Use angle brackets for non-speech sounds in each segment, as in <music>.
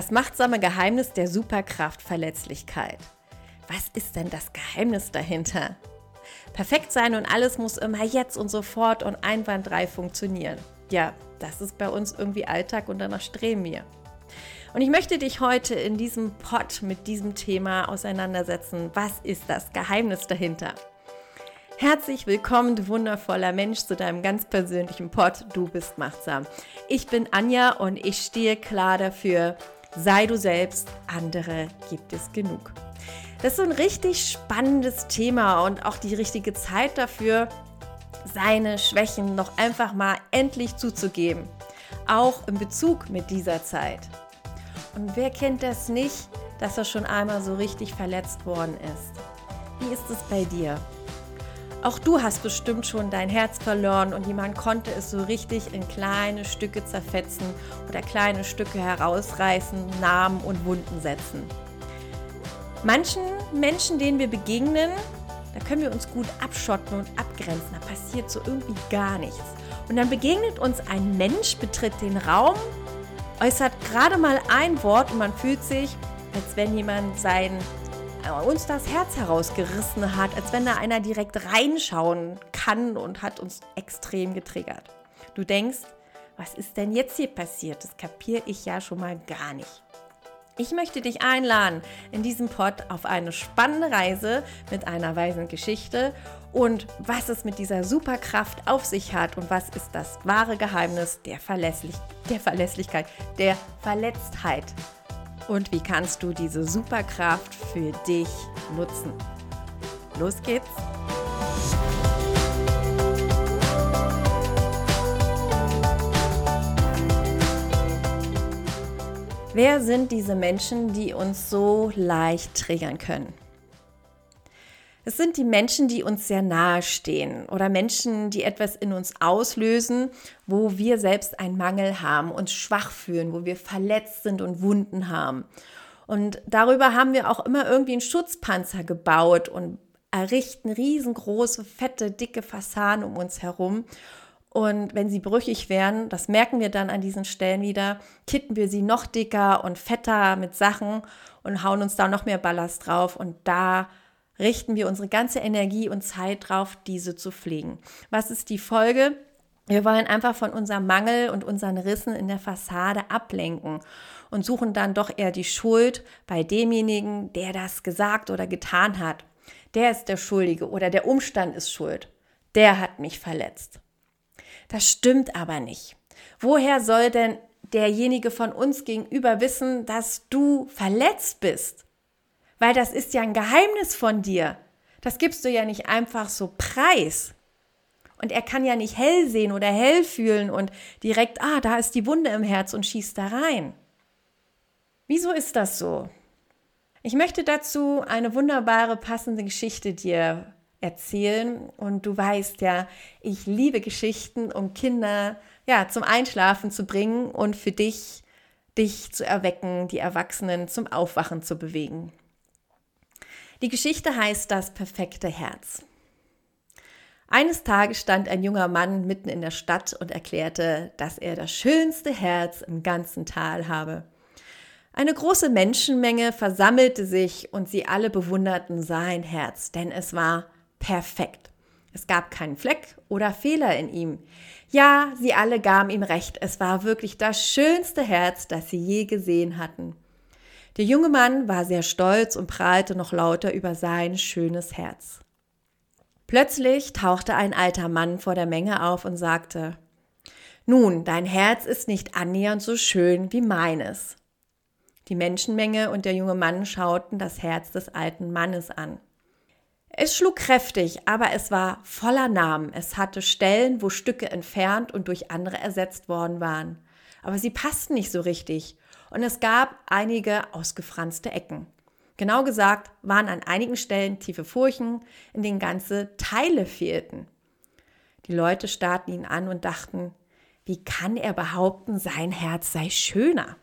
Das machtsame Geheimnis der Superkraft Verletzlichkeit. Was ist denn das Geheimnis dahinter? Perfekt sein und alles muss immer jetzt und sofort und einwandfrei funktionieren. Ja, das ist bei uns irgendwie Alltag und danach streben wir. Und ich möchte dich heute in diesem Pod mit diesem Thema auseinandersetzen. Was ist das Geheimnis dahinter? Herzlich willkommen, du wundervoller Mensch, zu deinem ganz persönlichen Pod. Du bist machtsam. Ich bin Anja und ich stehe klar dafür, sei du selbst, andere gibt es genug. Das ist so ein richtig spannendes Thema und auch die richtige Zeit dafür, seine Schwächen noch einfach mal endlich zuzugeben. Auch in Bezug mit dieser Zeit. Und wer kennt das nicht, dass er schon einmal so richtig verletzt worden ist? Wie ist es bei dir? Auch du hast bestimmt schon dein Herz verloren und jemand konnte es so richtig in kleine Stücke zerfetzen oder kleine Stücke herausreißen, Namen und Wunden setzen. Manchen Menschen, denen wir begegnen, da können wir uns gut abschotten und abgrenzen. Da passiert so irgendwie gar nichts. Und dann begegnet uns ein Mensch, betritt den Raum, äußert gerade mal ein Wort und man fühlt sich, als wenn jemand sein, äh, uns das Herz herausgerissen hat, als wenn da einer direkt reinschauen kann und hat uns extrem getriggert. Du denkst, was ist denn jetzt hier passiert? Das kapiere ich ja schon mal gar nicht. Ich möchte dich einladen in diesem Pod auf eine spannende Reise mit einer weisen Geschichte und was es mit dieser Superkraft auf sich hat und was ist das wahre Geheimnis der, Verlässlich der Verlässlichkeit, der Verletztheit und wie kannst du diese Superkraft für dich nutzen. Los geht's! Wer sind diese Menschen, die uns so leicht triggern können? Es sind die Menschen, die uns sehr nahe stehen oder Menschen, die etwas in uns auslösen, wo wir selbst einen Mangel haben, uns schwach fühlen, wo wir verletzt sind und Wunden haben. Und darüber haben wir auch immer irgendwie einen Schutzpanzer gebaut und errichten riesengroße, fette, dicke Fassaden um uns herum. Und wenn sie brüchig werden, das merken wir dann an diesen Stellen wieder, kitten wir sie noch dicker und fetter mit Sachen und hauen uns da noch mehr Ballast drauf. Und da richten wir unsere ganze Energie und Zeit drauf, diese zu pflegen. Was ist die Folge? Wir wollen einfach von unserem Mangel und unseren Rissen in der Fassade ablenken und suchen dann doch eher die Schuld bei demjenigen, der das gesagt oder getan hat. Der ist der Schuldige oder der Umstand ist schuld. Der hat mich verletzt. Das stimmt aber nicht. Woher soll denn derjenige von uns gegenüber wissen, dass du verletzt bist? Weil das ist ja ein Geheimnis von dir. Das gibst du ja nicht einfach so preis. Und er kann ja nicht hell sehen oder hell fühlen und direkt, ah, da ist die Wunde im Herz und schießt da rein. Wieso ist das so? Ich möchte dazu eine wunderbare, passende Geschichte dir erzählen. Und du weißt ja, ich liebe Geschichten, um Kinder ja, zum Einschlafen zu bringen und für dich, dich zu erwecken, die Erwachsenen zum Aufwachen zu bewegen. Die Geschichte heißt Das perfekte Herz. Eines Tages stand ein junger Mann mitten in der Stadt und erklärte, dass er das schönste Herz im ganzen Tal habe. Eine große Menschenmenge versammelte sich und sie alle bewunderten sein Herz, denn es war perfekt. Es gab keinen Fleck oder Fehler in ihm. Ja, sie alle gaben ihm recht, es war wirklich das schönste Herz, das sie je gesehen hatten. Der junge Mann war sehr stolz und prahlte noch lauter über sein schönes Herz. Plötzlich tauchte ein alter Mann vor der Menge auf und sagte, Nun, dein Herz ist nicht annähernd so schön wie meines. Die Menschenmenge und der junge Mann schauten das Herz des alten Mannes an. Es schlug kräftig, aber es war voller Namen. Es hatte Stellen, wo Stücke entfernt und durch andere ersetzt worden waren. Aber sie passten nicht so richtig. Und es gab einige ausgefranste Ecken. Genau gesagt waren an einigen Stellen tiefe Furchen, in denen ganze Teile fehlten. Die Leute starrten ihn an und dachten, wie kann er behaupten, sein Herz sei schöner?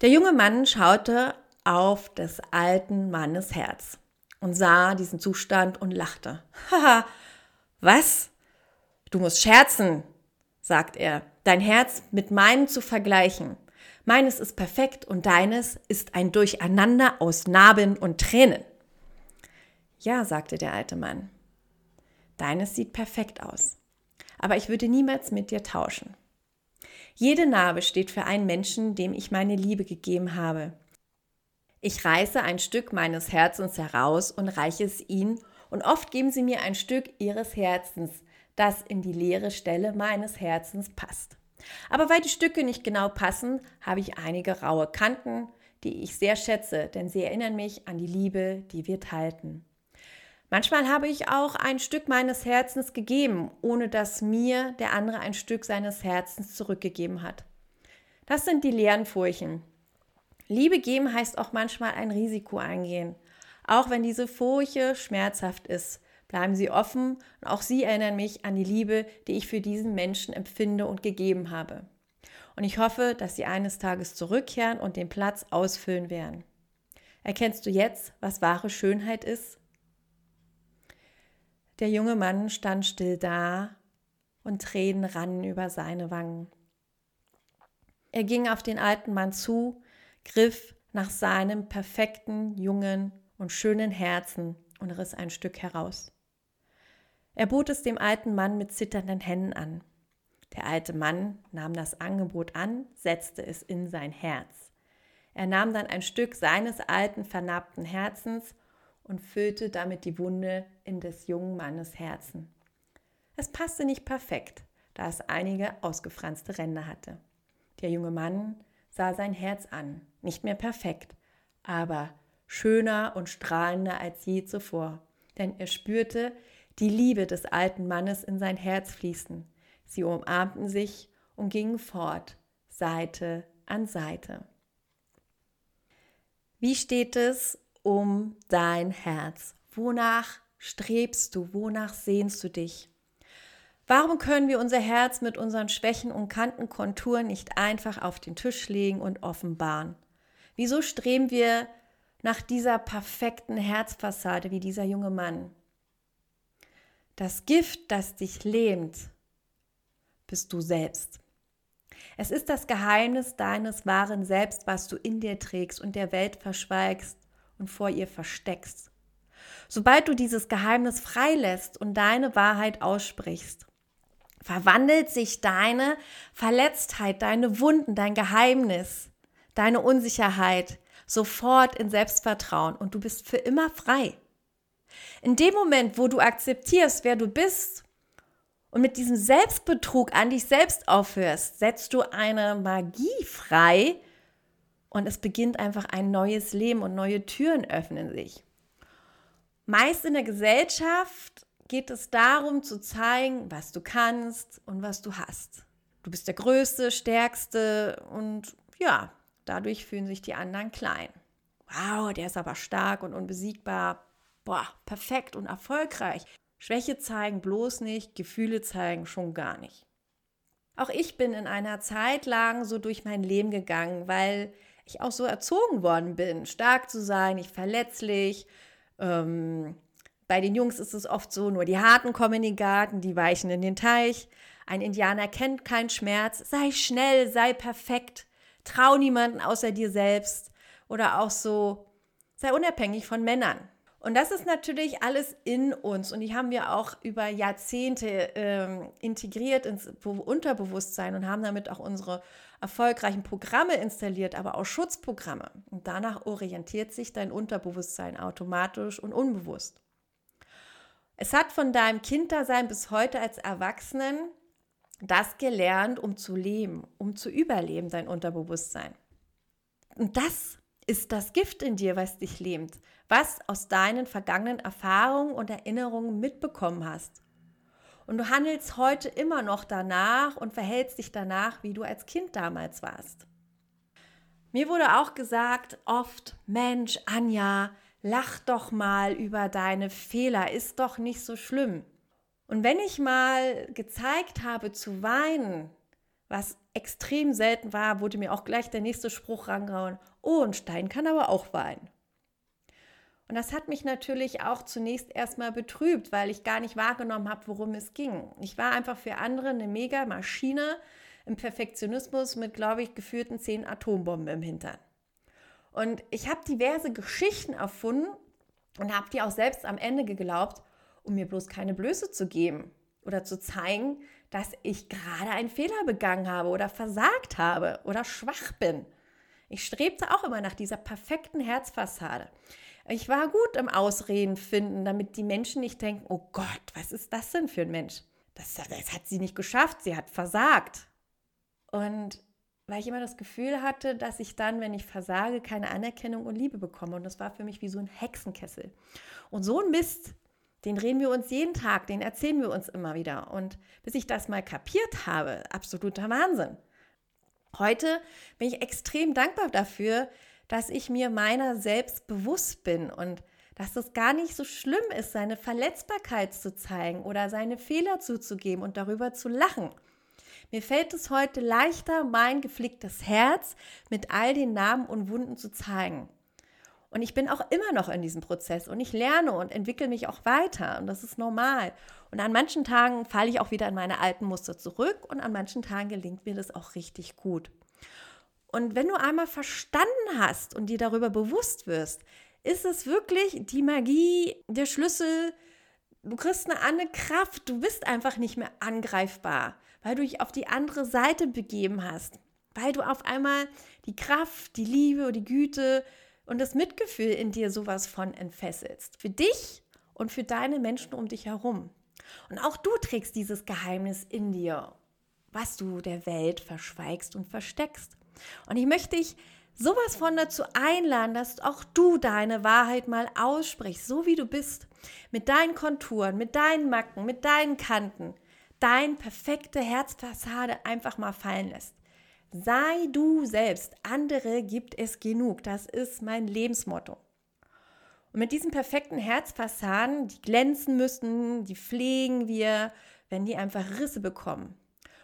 Der junge Mann schaute auf des alten Mannes Herz und sah diesen Zustand und lachte. <laughs> Haha, was? Du musst scherzen, sagt er, dein Herz mit meinem zu vergleichen. Meines ist perfekt und deines ist ein Durcheinander aus Narben und Tränen. Ja, sagte der alte Mann. Deines sieht perfekt aus. Aber ich würde niemals mit dir tauschen. Jede Narbe steht für einen Menschen, dem ich meine Liebe gegeben habe. Ich reiße ein Stück meines Herzens heraus und reiche es ihnen, und oft geben sie mir ein Stück ihres Herzens, das in die leere Stelle meines Herzens passt. Aber weil die Stücke nicht genau passen, habe ich einige raue Kanten, die ich sehr schätze, denn sie erinnern mich an die Liebe, die wir teilten. Manchmal habe ich auch ein Stück meines Herzens gegeben, ohne dass mir der andere ein Stück seines Herzens zurückgegeben hat. Das sind die leeren Furchen. Liebe geben heißt auch manchmal ein Risiko eingehen. Auch wenn diese Furche schmerzhaft ist, bleiben Sie offen und auch Sie erinnern mich an die Liebe, die ich für diesen Menschen empfinde und gegeben habe. Und ich hoffe, dass Sie eines Tages zurückkehren und den Platz ausfüllen werden. Erkennst du jetzt, was wahre Schönheit ist? Der junge Mann stand still da und Tränen rannen über seine Wangen. Er ging auf den alten Mann zu, griff nach seinem perfekten, jungen und schönen Herzen und riss ein Stück heraus. Er bot es dem alten Mann mit zitternden Händen an. Der alte Mann nahm das Angebot an, setzte es in sein Herz. Er nahm dann ein Stück seines alten, vernarbten Herzens und füllte damit die Wunde in des jungen Mannes Herzen. Es passte nicht perfekt, da es einige ausgefranste Ränder hatte. Der junge Mann sah sein Herz an, nicht mehr perfekt, aber schöner und strahlender als je zuvor, denn er spürte die Liebe des alten Mannes in sein Herz fließen. Sie umarmten sich und gingen fort, Seite an Seite. Wie steht es um dein Herz? Wonach strebst du? Wonach sehnst du dich? Warum können wir unser Herz mit unseren Schwächen und Kantenkonturen nicht einfach auf den Tisch legen und offenbaren? Wieso streben wir nach dieser perfekten Herzfassade wie dieser junge Mann? Das Gift, das dich lähmt, bist du selbst. Es ist das Geheimnis deines wahren Selbst, was du in dir trägst und der Welt verschweigst und vor ihr versteckst. Sobald du dieses Geheimnis freilässt und deine Wahrheit aussprichst, verwandelt sich deine Verletztheit, deine Wunden, dein Geheimnis, deine Unsicherheit sofort in Selbstvertrauen und du bist für immer frei. In dem Moment, wo du akzeptierst, wer du bist und mit diesem Selbstbetrug an dich selbst aufhörst, setzt du eine Magie frei, und es beginnt einfach ein neues Leben und neue Türen öffnen sich. Meist in der Gesellschaft geht es darum zu zeigen, was du kannst und was du hast. Du bist der Größte, Stärkste und ja, dadurch fühlen sich die anderen klein. Wow, der ist aber stark und unbesiegbar. Boah, perfekt und erfolgreich. Schwäche zeigen bloß nicht, Gefühle zeigen schon gar nicht. Auch ich bin in einer Zeit lang so durch mein Leben gegangen, weil ich auch so erzogen worden bin, stark zu sein, nicht verletzlich. Ähm, bei den Jungs ist es oft so, nur die Harten kommen in den Garten, die Weichen in den Teich. Ein Indianer kennt keinen Schmerz. Sei schnell, sei perfekt. Trau niemanden außer dir selbst. Oder auch so, sei unabhängig von Männern. Und das ist natürlich alles in uns und die haben wir auch über Jahrzehnte ähm, integriert ins Unterbewusstsein und haben damit auch unsere erfolgreichen Programme installiert, aber auch Schutzprogramme. Und danach orientiert sich dein Unterbewusstsein automatisch und unbewusst. Es hat von deinem Kinddasein bis heute als Erwachsenen das gelernt, um zu leben, um zu überleben, dein Unterbewusstsein. Und das ist das Gift in dir, was dich lähmt, was aus deinen vergangenen Erfahrungen und Erinnerungen mitbekommen hast. Und du handelst heute immer noch danach und verhältst dich danach, wie du als Kind damals warst. Mir wurde auch gesagt, oft, Mensch, Anja, lach doch mal über deine Fehler, ist doch nicht so schlimm. Und wenn ich mal gezeigt habe zu weinen, was extrem selten war, wurde mir auch gleich der nächste Spruch rangehauen. Oh, ein Stein kann aber auch weinen. Und das hat mich natürlich auch zunächst erstmal betrübt, weil ich gar nicht wahrgenommen habe, worum es ging. Ich war einfach für andere eine mega Maschine, im Perfektionismus mit, glaube ich, geführten zehn Atombomben im Hintern. Und ich habe diverse Geschichten erfunden und habe die auch selbst am Ende geglaubt, um mir bloß keine Blöße zu geben oder zu zeigen, dass ich gerade einen Fehler begangen habe oder versagt habe oder schwach bin. Ich strebte auch immer nach dieser perfekten Herzfassade. Ich war gut im Ausreden finden, damit die Menschen nicht denken, oh Gott, was ist das denn für ein Mensch? Das, das hat sie nicht geschafft, sie hat versagt. Und weil ich immer das Gefühl hatte, dass ich dann, wenn ich versage, keine Anerkennung und Liebe bekomme. Und das war für mich wie so ein Hexenkessel. Und so ein Mist, den reden wir uns jeden Tag, den erzählen wir uns immer wieder. Und bis ich das mal kapiert habe, absoluter Wahnsinn. Heute bin ich extrem dankbar dafür, dass ich mir meiner selbst bewusst bin und dass es gar nicht so schlimm ist, seine Verletzbarkeit zu zeigen oder seine Fehler zuzugeben und darüber zu lachen. Mir fällt es heute leichter, mein geflicktes Herz mit all den Namen und Wunden zu zeigen. Und ich bin auch immer noch in diesem Prozess und ich lerne und entwickle mich auch weiter und das ist normal. Und an manchen Tagen falle ich auch wieder in meine alten Muster zurück und an manchen Tagen gelingt mir das auch richtig gut. Und wenn du einmal verstanden hast und dir darüber bewusst wirst, ist es wirklich die Magie, der Schlüssel. Du kriegst eine andere Kraft, du bist einfach nicht mehr angreifbar, weil du dich auf die andere Seite begeben hast, weil du auf einmal die Kraft, die Liebe die Güte und das Mitgefühl in dir sowas von entfesselst. Für dich und für deine Menschen um dich herum. Und auch du trägst dieses Geheimnis in dir, was du der Welt verschweigst und versteckst. Und ich möchte dich sowas von dazu einladen, dass auch du deine Wahrheit mal aussprichst, so wie du bist, mit deinen Konturen, mit deinen Macken, mit deinen Kanten, dein perfekte Herzfassade einfach mal fallen lässt. Sei du selbst, andere gibt es genug. Das ist mein Lebensmotto. Und mit diesen perfekten Herzfassaden, die glänzen müssen, die pflegen wir, wenn die einfach Risse bekommen.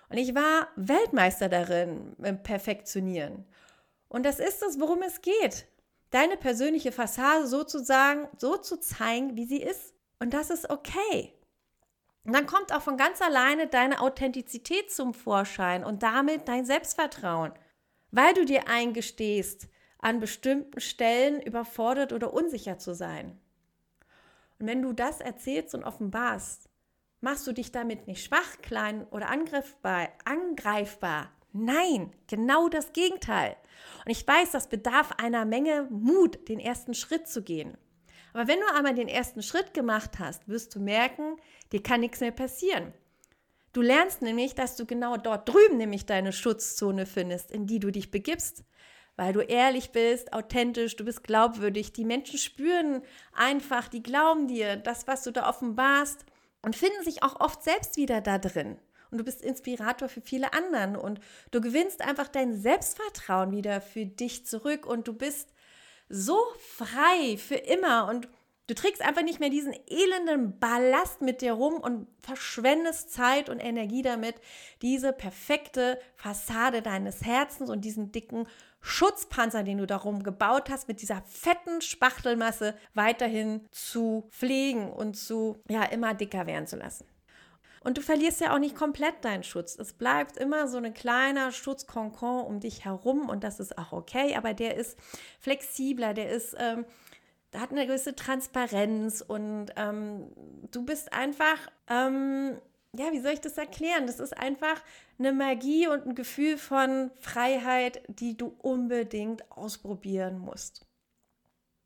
Und ich war Weltmeister darin, im Perfektionieren. Und das ist es, worum es geht. Deine persönliche Fassade sozusagen so zu zeigen, wie sie ist. Und das ist okay. Und dann kommt auch von ganz alleine deine Authentizität zum Vorschein und damit dein Selbstvertrauen, weil du dir eingestehst, an bestimmten Stellen überfordert oder unsicher zu sein. Und wenn du das erzählst und offenbarst, machst du dich damit nicht schwach, klein oder angreifbar, angreifbar. Nein, genau das Gegenteil. Und ich weiß, das bedarf einer Menge Mut, den ersten Schritt zu gehen. Aber wenn du einmal den ersten Schritt gemacht hast, wirst du merken, dir kann nichts mehr passieren. Du lernst nämlich, dass du genau dort drüben nämlich deine Schutzzone findest, in die du dich begibst, weil du ehrlich bist, authentisch, du bist glaubwürdig. Die Menschen spüren einfach, die glauben dir, das, was du da offenbarst und finden sich auch oft selbst wieder da drin. Und du bist Inspirator für viele anderen und du gewinnst einfach dein Selbstvertrauen wieder für dich zurück und du bist so frei für immer und du trägst einfach nicht mehr diesen elenden Ballast mit dir rum und verschwendest Zeit und Energie damit, diese perfekte Fassade deines Herzens und diesen dicken Schutzpanzer, den du darum gebaut hast, mit dieser fetten Spachtelmasse weiterhin zu pflegen und zu ja immer dicker werden zu lassen. Und du verlierst ja auch nicht komplett deinen Schutz. Es bleibt immer so ein kleiner Schutzkonkon um dich herum und das ist auch okay, aber der ist flexibler, der ist, ähm, da hat eine gewisse Transparenz und ähm, du bist einfach, ähm, ja, wie soll ich das erklären? Das ist einfach eine Magie und ein Gefühl von Freiheit, die du unbedingt ausprobieren musst.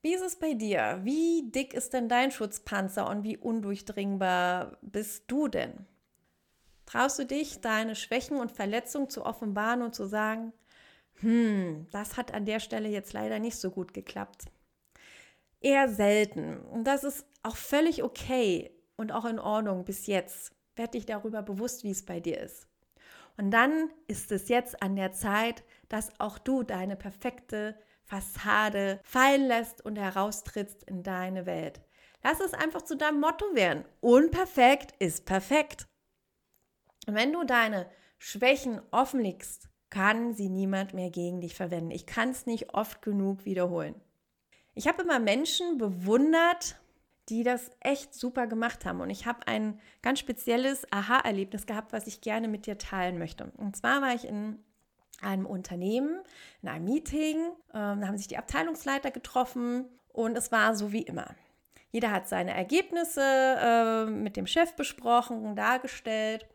Wie ist es bei dir? Wie dick ist denn dein Schutzpanzer und wie undurchdringbar bist du denn? Traust du dich, deine Schwächen und Verletzungen zu offenbaren und zu sagen, hm, das hat an der Stelle jetzt leider nicht so gut geklappt? Eher selten. Und das ist auch völlig okay und auch in Ordnung bis jetzt. Werd dich darüber bewusst, wie es bei dir ist. Und dann ist es jetzt an der Zeit, dass auch du deine perfekte Fassade fallen lässt und heraustrittst in deine Welt. Lass es einfach zu deinem Motto werden. Unperfekt ist perfekt. Und wenn du deine Schwächen offenlegst, kann sie niemand mehr gegen dich verwenden. Ich kann es nicht oft genug wiederholen. Ich habe immer Menschen bewundert, die das echt super gemacht haben. Und ich habe ein ganz spezielles Aha-Erlebnis gehabt, was ich gerne mit dir teilen möchte. Und zwar war ich in einem Unternehmen, in einem Meeting, ähm, da haben sich die Abteilungsleiter getroffen und es war so wie immer. Jeder hat seine Ergebnisse äh, mit dem Chef besprochen dargestellt.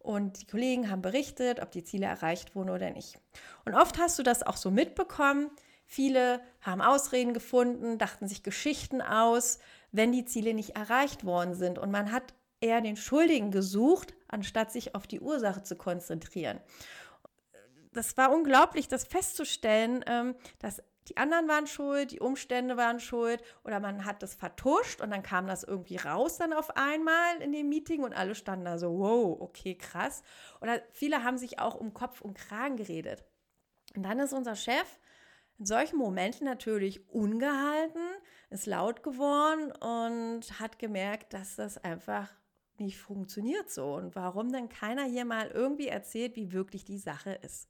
Und die Kollegen haben berichtet, ob die Ziele erreicht wurden oder nicht. Und oft hast du das auch so mitbekommen. Viele haben Ausreden gefunden, dachten sich Geschichten aus, wenn die Ziele nicht erreicht worden sind. Und man hat eher den Schuldigen gesucht, anstatt sich auf die Ursache zu konzentrieren. Das war unglaublich, das festzustellen, ähm, dass die anderen waren schuld, die Umstände waren schuld oder man hat das vertuscht und dann kam das irgendwie raus dann auf einmal in dem Meeting und alle standen da so, wow, okay, krass. Oder viele haben sich auch um Kopf und Kragen geredet. Und dann ist unser Chef in solchen Momenten natürlich ungehalten, ist laut geworden und hat gemerkt, dass das einfach nicht funktioniert so und warum denn keiner hier mal irgendwie erzählt, wie wirklich die Sache ist.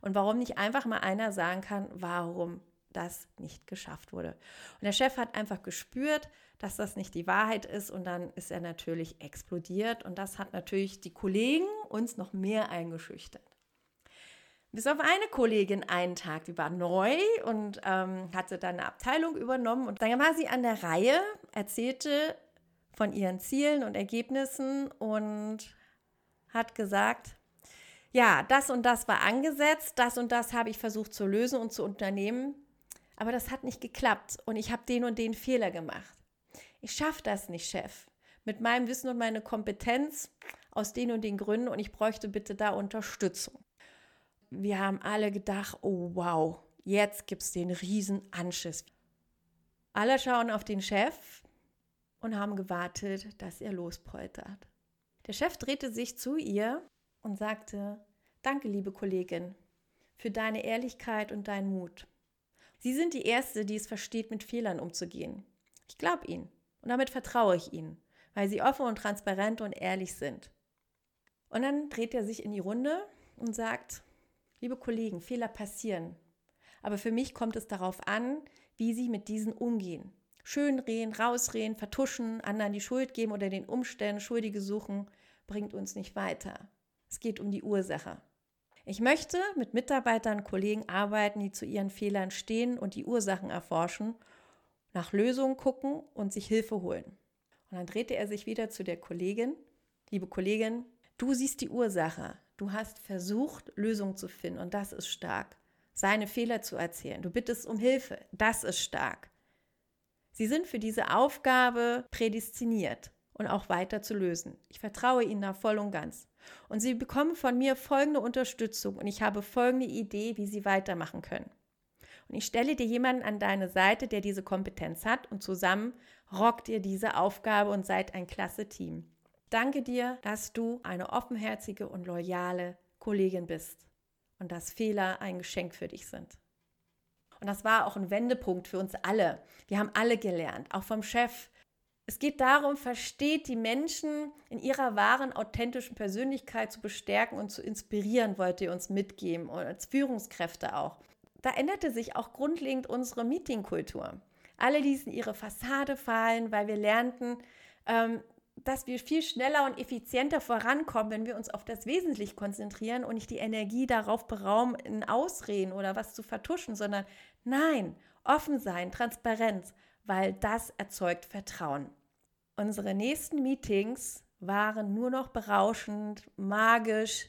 Und warum nicht einfach mal einer sagen kann, warum das nicht geschafft wurde. Und der Chef hat einfach gespürt, dass das nicht die Wahrheit ist und dann ist er natürlich explodiert und das hat natürlich die Kollegen uns noch mehr eingeschüchtert. Bis auf eine Kollegin einen Tag, die war neu und ähm, hatte dann eine Abteilung übernommen und dann war sie an der Reihe, erzählte von ihren Zielen und Ergebnissen und hat gesagt, ja, das und das war angesetzt, das und das habe ich versucht zu lösen und zu unternehmen, aber das hat nicht geklappt und ich habe den und den Fehler gemacht. Ich schaffe das nicht, Chef. Mit meinem Wissen und meiner Kompetenz aus den und den Gründen und ich bräuchte bitte da Unterstützung. Wir haben alle gedacht, oh wow, jetzt gibt es den riesen Anschiss. Alle schauen auf den Chef und haben gewartet, dass er lospoltert. Der Chef drehte sich zu ihr und sagte, Danke, liebe Kollegin, für deine Ehrlichkeit und deinen Mut. Sie sind die Erste, die es versteht, mit Fehlern umzugehen. Ich glaube Ihnen und damit vertraue ich Ihnen, weil Sie offen und transparent und ehrlich sind. Und dann dreht er sich in die Runde und sagt, liebe Kollegen, Fehler passieren. Aber für mich kommt es darauf an, wie Sie mit diesen umgehen. Schönreden, rausreden, vertuschen, anderen die Schuld geben oder den Umständen Schuldige suchen, bringt uns nicht weiter. Es geht um die Ursache. Ich möchte mit Mitarbeitern, Kollegen arbeiten, die zu ihren Fehlern stehen und die Ursachen erforschen, nach Lösungen gucken und sich Hilfe holen. Und dann drehte er sich wieder zu der Kollegin. Liebe Kollegin, du siehst die Ursache. Du hast versucht, Lösungen zu finden und das ist stark. Seine Fehler zu erzählen. Du bittest um Hilfe. Das ist stark. Sie sind für diese Aufgabe prädestiniert und auch weiter zu lösen. Ich vertraue Ihnen da voll und ganz. Und Sie bekommen von mir folgende Unterstützung und ich habe folgende Idee, wie Sie weitermachen können. Und ich stelle dir jemanden an deine Seite, der diese Kompetenz hat und zusammen rockt ihr diese Aufgabe und seid ein klasse Team. Danke dir, dass du eine offenherzige und loyale Kollegin bist und dass Fehler ein Geschenk für dich sind. Und das war auch ein Wendepunkt für uns alle. Wir haben alle gelernt, auch vom Chef, es geht darum, versteht die Menschen in ihrer wahren, authentischen Persönlichkeit zu bestärken und zu inspirieren, wollt ihr uns mitgeben und als Führungskräfte auch. Da änderte sich auch grundlegend unsere Meetingkultur. Alle ließen ihre Fassade fallen, weil wir lernten, ähm, dass wir viel schneller und effizienter vorankommen, wenn wir uns auf das Wesentliche konzentrieren und nicht die Energie darauf berauben, in Ausreden oder was zu vertuschen, sondern nein, offen sein, Transparenz weil das erzeugt Vertrauen. Unsere nächsten Meetings waren nur noch berauschend, magisch,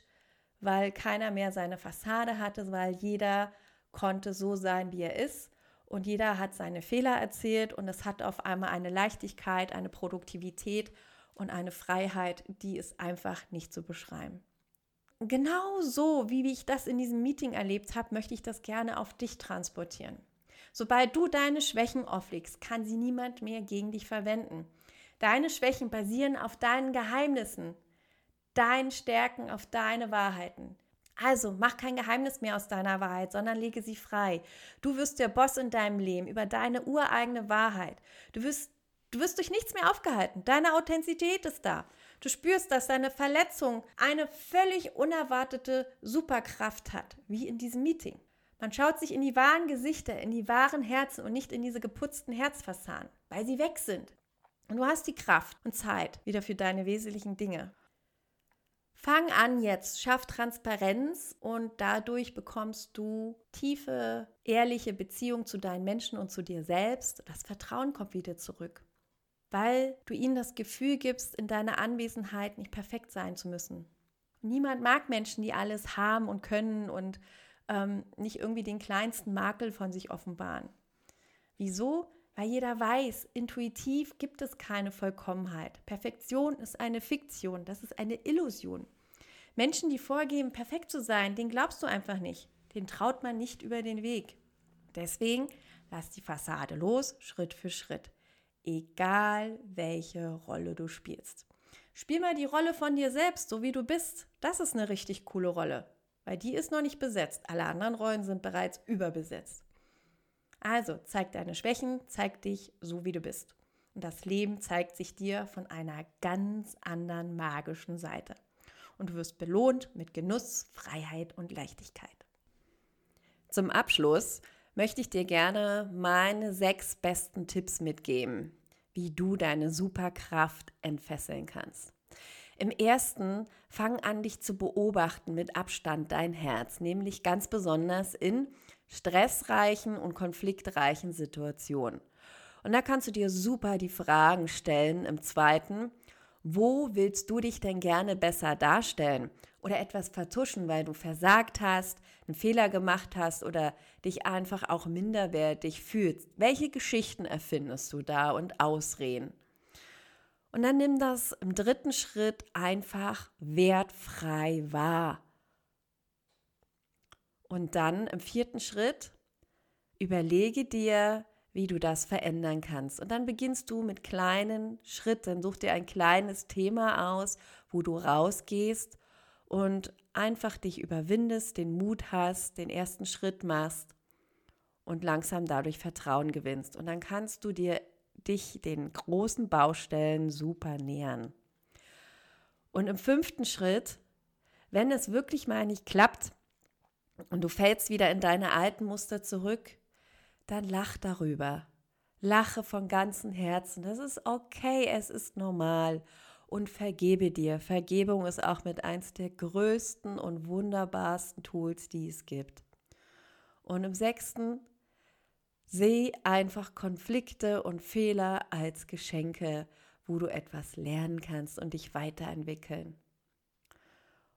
weil keiner mehr seine Fassade hatte, weil jeder konnte so sein, wie er ist und jeder hat seine Fehler erzählt und es hat auf einmal eine Leichtigkeit, eine Produktivität und eine Freiheit, die ist einfach nicht zu beschreiben. Genau so, wie ich das in diesem Meeting erlebt habe, möchte ich das gerne auf dich transportieren. Sobald du deine Schwächen auflegst, kann sie niemand mehr gegen dich verwenden. Deine Schwächen basieren auf deinen Geheimnissen, deinen Stärken, auf deine Wahrheiten. Also mach kein Geheimnis mehr aus deiner Wahrheit, sondern lege sie frei. Du wirst der Boss in deinem Leben über deine ureigene Wahrheit. Du wirst, du wirst durch nichts mehr aufgehalten. Deine Authentizität ist da. Du spürst, dass deine Verletzung eine völlig unerwartete Superkraft hat, wie in diesem Meeting. Man schaut sich in die wahren Gesichter, in die wahren Herzen und nicht in diese geputzten Herzfassaden, weil sie weg sind. Und du hast die Kraft und Zeit wieder für deine wesentlichen Dinge. Fang an jetzt, schaff Transparenz und dadurch bekommst du tiefe, ehrliche Beziehung zu deinen Menschen und zu dir selbst. Das Vertrauen kommt wieder zurück, weil du ihnen das Gefühl gibst, in deiner Anwesenheit nicht perfekt sein zu müssen. Niemand mag Menschen, die alles haben und können und ähm, nicht irgendwie den kleinsten Makel von sich offenbaren. Wieso? Weil jeder weiß, intuitiv gibt es keine Vollkommenheit. Perfektion ist eine Fiktion, das ist eine Illusion. Menschen, die vorgeben, perfekt zu sein, den glaubst du einfach nicht. Den traut man nicht über den Weg. Deswegen lass die Fassade los, Schritt für Schritt. Egal welche Rolle du spielst. Spiel mal die Rolle von dir selbst, so wie du bist. Das ist eine richtig coole Rolle, weil die ist noch nicht besetzt. Alle anderen Rollen sind bereits überbesetzt. Also zeig deine Schwächen, zeig dich so, wie du bist. Und das Leben zeigt sich dir von einer ganz anderen magischen Seite. Und du wirst belohnt mit Genuss, Freiheit und Leichtigkeit. Zum Abschluss möchte ich dir gerne meine sechs besten Tipps mitgeben, wie du deine Superkraft entfesseln kannst. Im ersten, fang an, dich zu beobachten mit Abstand dein Herz, nämlich ganz besonders in stressreichen und konfliktreichen Situationen. Und da kannst du dir super die Fragen stellen im zweiten, wo willst du dich denn gerne besser darstellen oder etwas vertuschen, weil du versagt hast, einen Fehler gemacht hast oder dich einfach auch minderwertig fühlst? Welche Geschichten erfindest du da und Ausreden? Und dann nimm das im dritten Schritt einfach wertfrei wahr. Und dann im vierten Schritt überlege dir, wie du das verändern kannst. Und dann beginnst du mit kleinen Schritten. Such dir ein kleines Thema aus, wo du rausgehst und einfach dich überwindest, den Mut hast, den ersten Schritt machst und langsam dadurch Vertrauen gewinnst. Und dann kannst du dir dich den großen Baustellen super nähern. Und im fünften Schritt, wenn es wirklich mal nicht klappt und du fällst wieder in deine alten Muster zurück, dann lach darüber. Lache von ganzem Herzen. Das ist okay, es ist normal. Und vergebe dir. Vergebung ist auch mit eins der größten und wunderbarsten Tools, die es gibt. Und im sechsten, Seh einfach Konflikte und Fehler als Geschenke, wo du etwas lernen kannst und dich weiterentwickeln.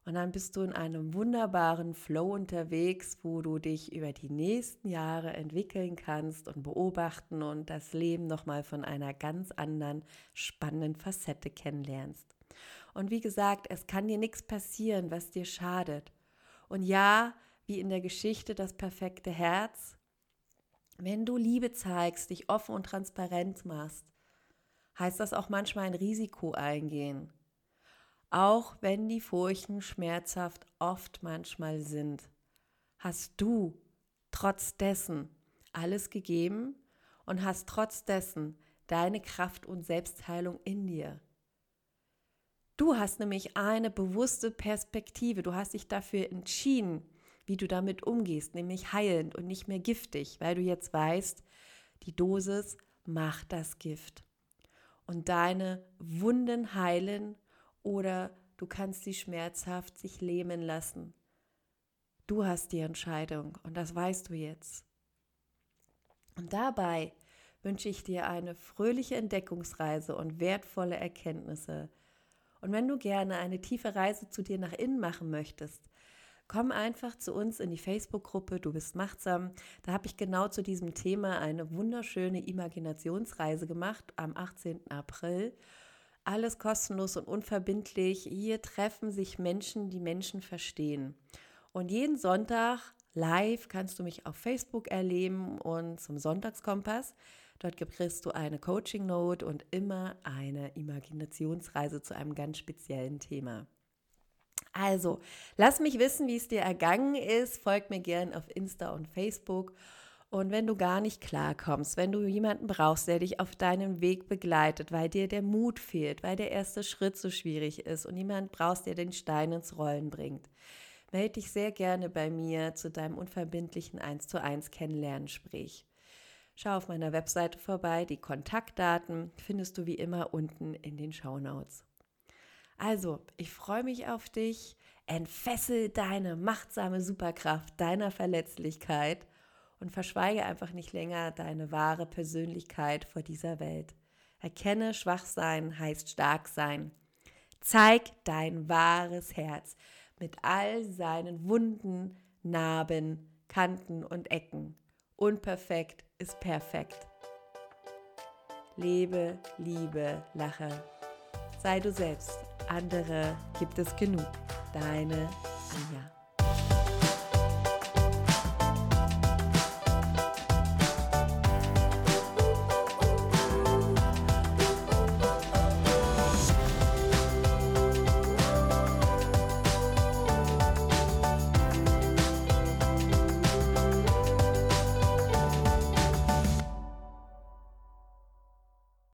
Und dann bist du in einem wunderbaren Flow unterwegs, wo du dich über die nächsten Jahre entwickeln kannst und beobachten und das Leben nochmal von einer ganz anderen spannenden Facette kennenlernst. Und wie gesagt, es kann dir nichts passieren, was dir schadet. Und ja, wie in der Geschichte das perfekte Herz, wenn du Liebe zeigst, dich offen und transparent machst, heißt das auch manchmal ein Risiko eingehen. Auch wenn die Furchen schmerzhaft oft manchmal sind, hast du trotz dessen alles gegeben und hast trotz dessen deine Kraft und Selbstheilung in dir. Du hast nämlich eine bewusste Perspektive, du hast dich dafür entschieden, wie du damit umgehst, nämlich heilend und nicht mehr giftig, weil du jetzt weißt, die Dosis macht das Gift. Und deine Wunden heilen oder du kannst sie schmerzhaft sich lähmen lassen. Du hast die Entscheidung und das weißt du jetzt. Und dabei wünsche ich dir eine fröhliche Entdeckungsreise und wertvolle Erkenntnisse. Und wenn du gerne eine tiefe Reise zu dir nach innen machen möchtest, komm einfach zu uns in die Facebook-Gruppe Du bist machtsam. Da habe ich genau zu diesem Thema eine wunderschöne Imaginationsreise gemacht am 18. April. Alles kostenlos und unverbindlich. Hier treffen sich Menschen, die Menschen verstehen. Und jeden Sonntag live kannst du mich auf Facebook erleben und zum Sonntagskompass. Dort kriegst du eine Coaching-Note und immer eine Imaginationsreise zu einem ganz speziellen Thema. Also, lass mich wissen, wie es dir ergangen ist. Folg mir gern auf Insta und Facebook. Und wenn du gar nicht klarkommst, wenn du jemanden brauchst, der dich auf deinem Weg begleitet, weil dir der Mut fehlt, weil der erste Schritt so schwierig ist und jemand brauchst, der den Stein ins Rollen bringt, melde dich sehr gerne bei mir zu deinem unverbindlichen 1 zu 1 Kennenlernsprich. schau auf meiner Webseite vorbei. Die Kontaktdaten findest du wie immer unten in den Show Notes. Also, ich freue mich auf dich. Entfessel deine machtsame Superkraft deiner Verletzlichkeit und verschweige einfach nicht länger deine wahre Persönlichkeit vor dieser Welt. Erkenne, schwach sein heißt stark sein. Zeig dein wahres Herz mit all seinen Wunden, Narben, Kanten und Ecken. Unperfekt ist perfekt. Lebe, liebe, lache. Sei du selbst. Andere gibt es genug. Deine Anja.